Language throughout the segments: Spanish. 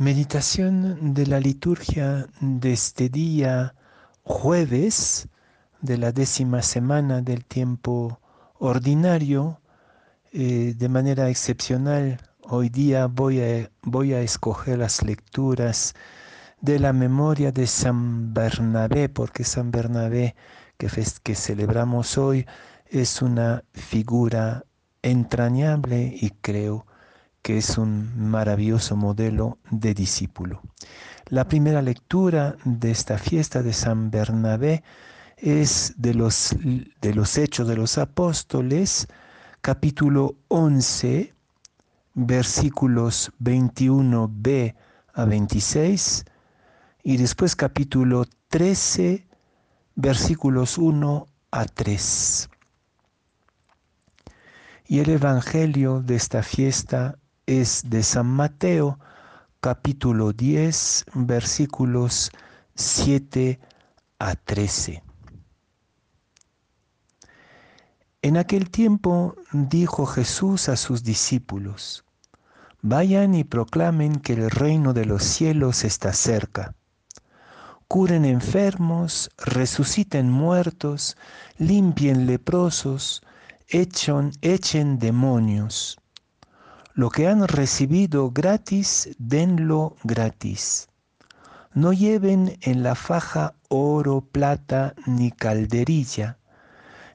Meditación de la liturgia de este día jueves de la décima semana del tiempo ordinario. Eh, de manera excepcional, hoy día voy a, voy a escoger las lecturas de la memoria de San Bernabé, porque San Bernabé que, que celebramos hoy es una figura entrañable y creo que es un maravilloso modelo de discípulo. La primera lectura de esta fiesta de San Bernabé es de los, de los Hechos de los Apóstoles, capítulo 11, versículos 21b a 26, y después capítulo 13, versículos 1 a 3. Y el Evangelio de esta fiesta es de San Mateo, capítulo 10, versículos 7 a 13. En aquel tiempo dijo Jesús a sus discípulos, Vayan y proclamen que el reino de los cielos está cerca. Curen enfermos, resuciten muertos, limpien leprosos, echen, echen demonios. Lo que han recibido gratis, denlo gratis. No lleven en la faja oro, plata, ni calderilla,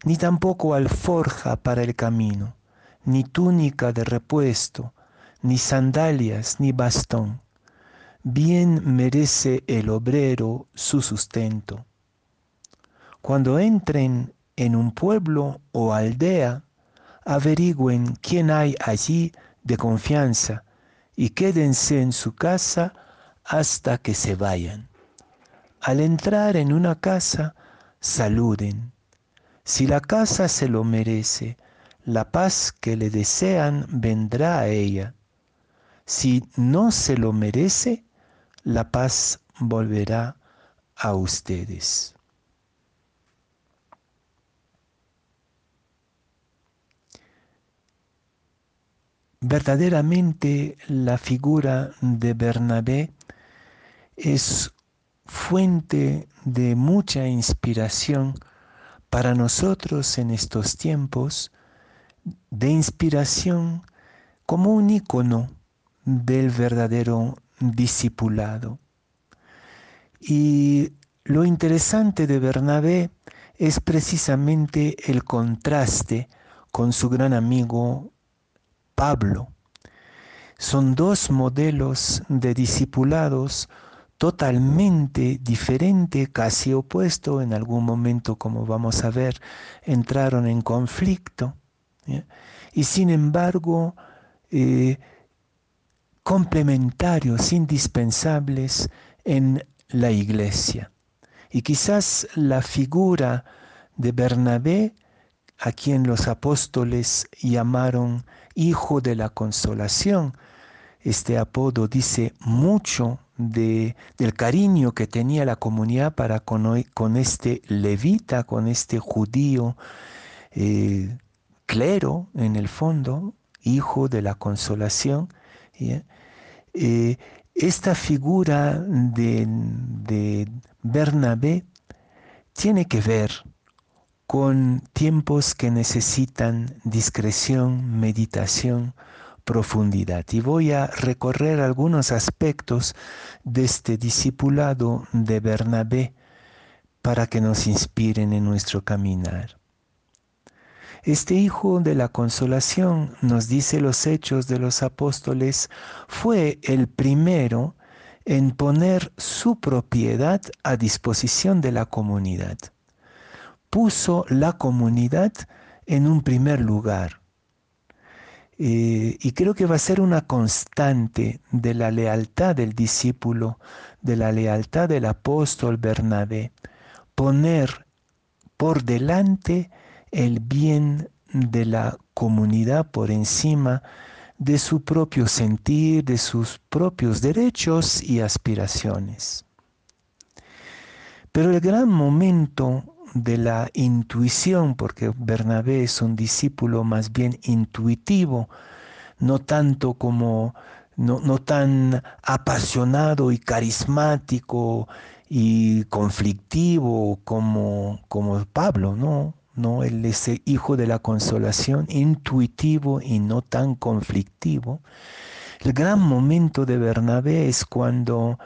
ni tampoco alforja para el camino, ni túnica de repuesto, ni sandalias, ni bastón. Bien merece el obrero su sustento. Cuando entren en un pueblo o aldea, averigüen quién hay allí de confianza y quédense en su casa hasta que se vayan. Al entrar en una casa, saluden. Si la casa se lo merece, la paz que le desean vendrá a ella. Si no se lo merece, la paz volverá a ustedes. Verdaderamente la figura de Bernabé es fuente de mucha inspiración para nosotros en estos tiempos, de inspiración como un icono del verdadero discipulado. Y lo interesante de Bernabé es precisamente el contraste con su gran amigo Pablo. Son dos modelos de discipulados totalmente diferentes, casi opuestos, en algún momento, como vamos a ver, entraron en conflicto, y sin embargo, eh, complementarios, indispensables en la iglesia. Y quizás la figura de Bernabé, a quien los apóstoles llamaron Hijo de la Consolación. Este apodo dice mucho de, del cariño que tenía la comunidad para con, con este levita, con este judío eh, clero en el fondo, hijo de la consolación. Eh, esta figura de, de Bernabé tiene que ver con tiempos que necesitan discreción, meditación, profundidad. Y voy a recorrer algunos aspectos de este discipulado de Bernabé para que nos inspiren en nuestro caminar. Este Hijo de la Consolación, nos dice los hechos de los apóstoles, fue el primero en poner su propiedad a disposición de la comunidad puso la comunidad en un primer lugar. Eh, y creo que va a ser una constante de la lealtad del discípulo, de la lealtad del apóstol Bernabé, poner por delante el bien de la comunidad por encima de su propio sentir, de sus propios derechos y aspiraciones. Pero el gran momento de la intuición, porque Bernabé es un discípulo más bien intuitivo, no tanto como no, no tan apasionado y carismático y conflictivo como, como Pablo, ¿no? ¿no? Él es el hijo de la consolación, intuitivo y no tan conflictivo. El gran momento de Bernabé es cuando,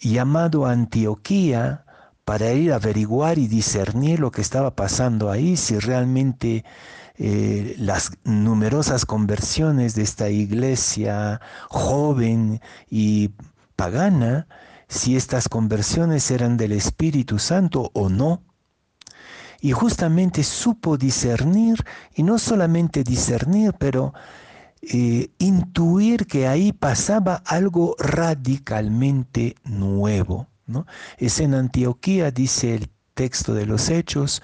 llamado a Antioquía, para ir a averiguar y discernir lo que estaba pasando ahí, si realmente eh, las numerosas conversiones de esta iglesia joven y pagana, si estas conversiones eran del Espíritu Santo o no. Y justamente supo discernir, y no solamente discernir, pero eh, intuir que ahí pasaba algo radicalmente nuevo. Es en Antioquía, dice el texto de los Hechos,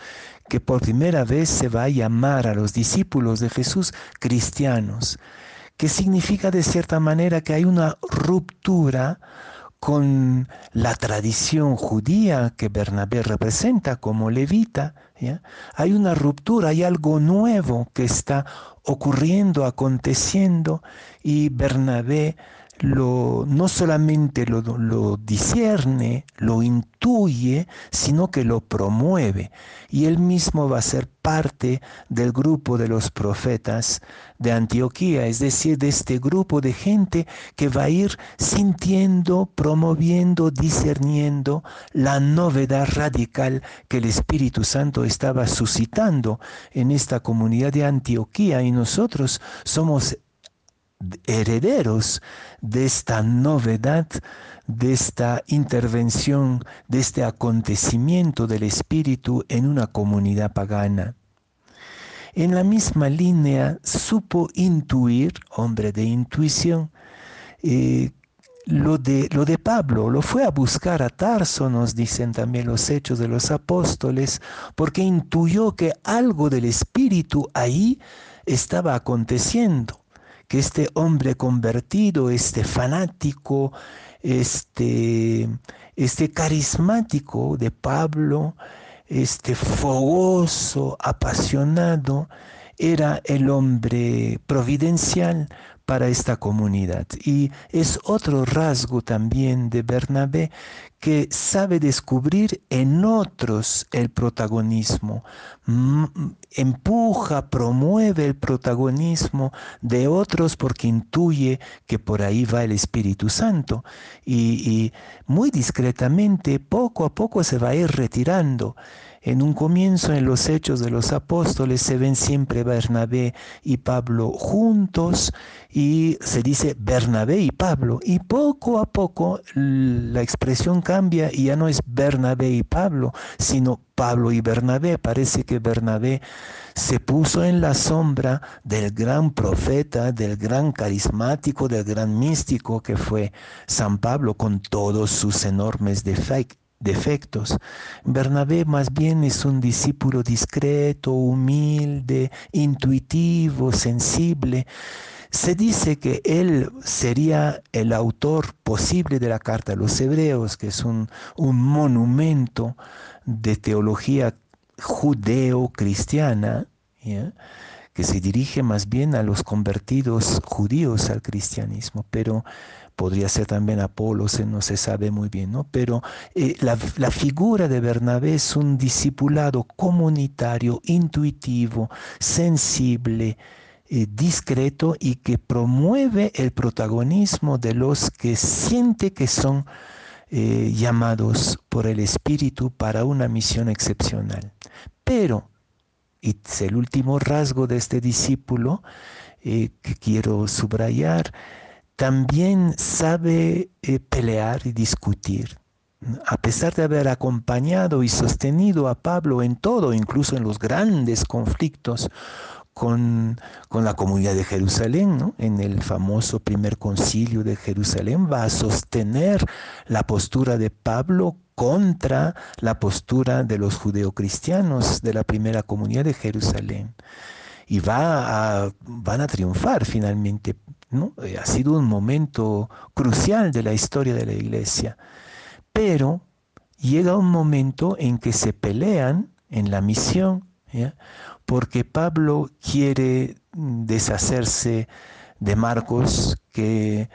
que por primera vez se va a llamar a los discípulos de Jesús cristianos, que significa de cierta manera que hay una ruptura con la tradición judía que Bernabé representa como levita. Hay una ruptura, hay algo nuevo que está ocurriendo, aconteciendo, y Bernabé lo, no solamente lo, lo, lo intuye, sino que lo promueve. Y él mismo va a ser parte del grupo de los profetas de Antioquía, es decir, de este grupo de gente que va a ir sintiendo, promoviendo, discerniendo la novedad radical que el Espíritu Santo estaba suscitando en esta comunidad de Antioquía. Y nosotros somos herederos de esta novedad, de esta intervención, de este acontecimiento del Espíritu en una comunidad pagana. En la misma línea supo intuir, hombre de intuición, eh, lo de, lo de Pablo, lo fue a buscar a Tarso, nos dicen también los hechos de los apóstoles, porque intuyó que algo del Espíritu ahí estaba aconteciendo este hombre convertido, este fanático, este, este carismático de Pablo, este fogoso, apasionado, era el hombre providencial para esta comunidad. Y es otro rasgo también de Bernabé que sabe descubrir en otros el protagonismo, empuja, promueve el protagonismo de otros porque intuye que por ahí va el Espíritu Santo. Y, y muy discretamente, poco a poco se va a ir retirando. En un comienzo, en los hechos de los apóstoles, se ven siempre Bernabé y Pablo juntos y se dice Bernabé y Pablo. Y poco a poco la expresión cambia y ya no es Bernabé y Pablo, sino Pablo y Bernabé. Parece que Bernabé se puso en la sombra del gran profeta, del gran carismático, del gran místico que fue San Pablo con todos sus enormes defectos defectos. Bernabé más bien es un discípulo discreto, humilde, intuitivo, sensible. Se dice que él sería el autor posible de la carta a los hebreos, que es un, un monumento de teología judeo-cristiana, que se dirige más bien a los convertidos judíos al cristianismo, pero podría ser también Apolos, no se sabe muy bien, ¿no? Pero eh, la, figura de Bernabé es un discipulado comunitario, intuitivo, sensible, eh, discreto y que promueve el protagonismo de los que siente que son eh, llamados por el Espíritu para una misión excepcional. Pero, y el último rasgo de este discípulo que quiero subrayar, también sabe eh, pelear y discutir. A pesar de haber acompañado y sostenido a Pablo en todo, incluso en los grandes conflictos con, la comunidad de Jerusalén, en el famoso primer concilio de Jerusalén, va a sostener la postura de Pablo contra la postura de los judeocristianos de la primera comunidad de Jerusalén. Y va a, van a triunfar finalmente eh, ha sido un momento crucial de la historia de la iglesia. Pero llega un momento en que se pelean en la misión, porque Pablo quiere deshacerse de Marcos, que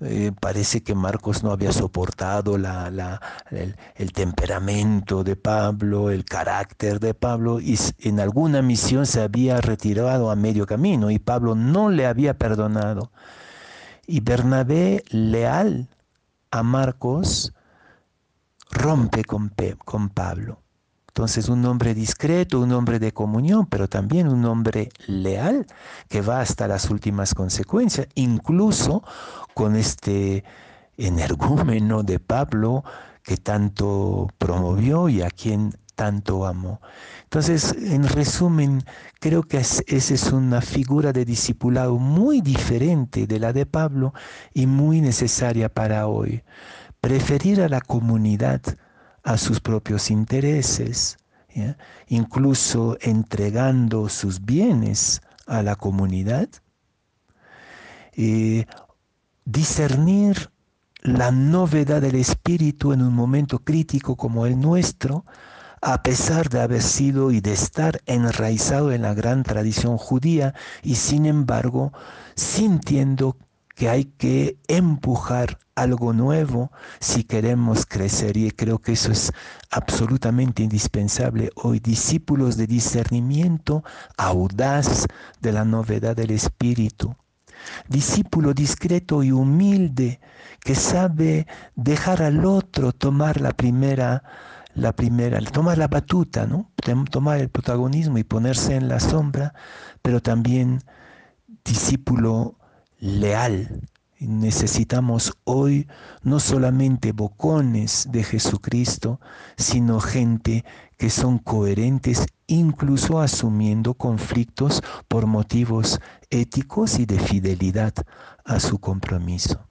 eh, parece que Marcos no había soportado el, temperamento de Pablo, el carácter de Pablo, y en alguna misión se había retirado a medio camino y Pablo no le había perdonado. Y Bernabé, leal a Marcos, rompe con Pablo. Entonces un hombre discreto, un hombre de comunión, pero también un hombre leal que va hasta las últimas consecuencias, incluso con este energúmeno de Pablo que tanto promovió y a quien tanto amó. Entonces, en resumen, creo que esa es una figura de discipulado muy diferente de la de Pablo y muy necesaria para hoy. Preferir a la comunidad a sus propios intereses, incluso entregando sus bienes a la comunidad, eh, discernir la novedad del espíritu en un momento crítico como el nuestro, a pesar de haber sido y de estar enraizado en la gran tradición judía y sin embargo sintiendo que hay que empujar algo nuevo si queremos crecer. Y creo que eso es absolutamente indispensable. Hoy, discípulos de discernimiento audaz de la novedad del Espíritu, discípulo discreto y humilde que sabe dejar al otro tomar la primera la primera, tomar la batuta, ¿no? tomar el protagonismo y ponerse en la sombra, pero también discípulo leal. Necesitamos hoy no solamente bocones de Jesucristo, sino gente que son coherentes incluso asumiendo conflictos por motivos éticos y de fidelidad a su compromiso.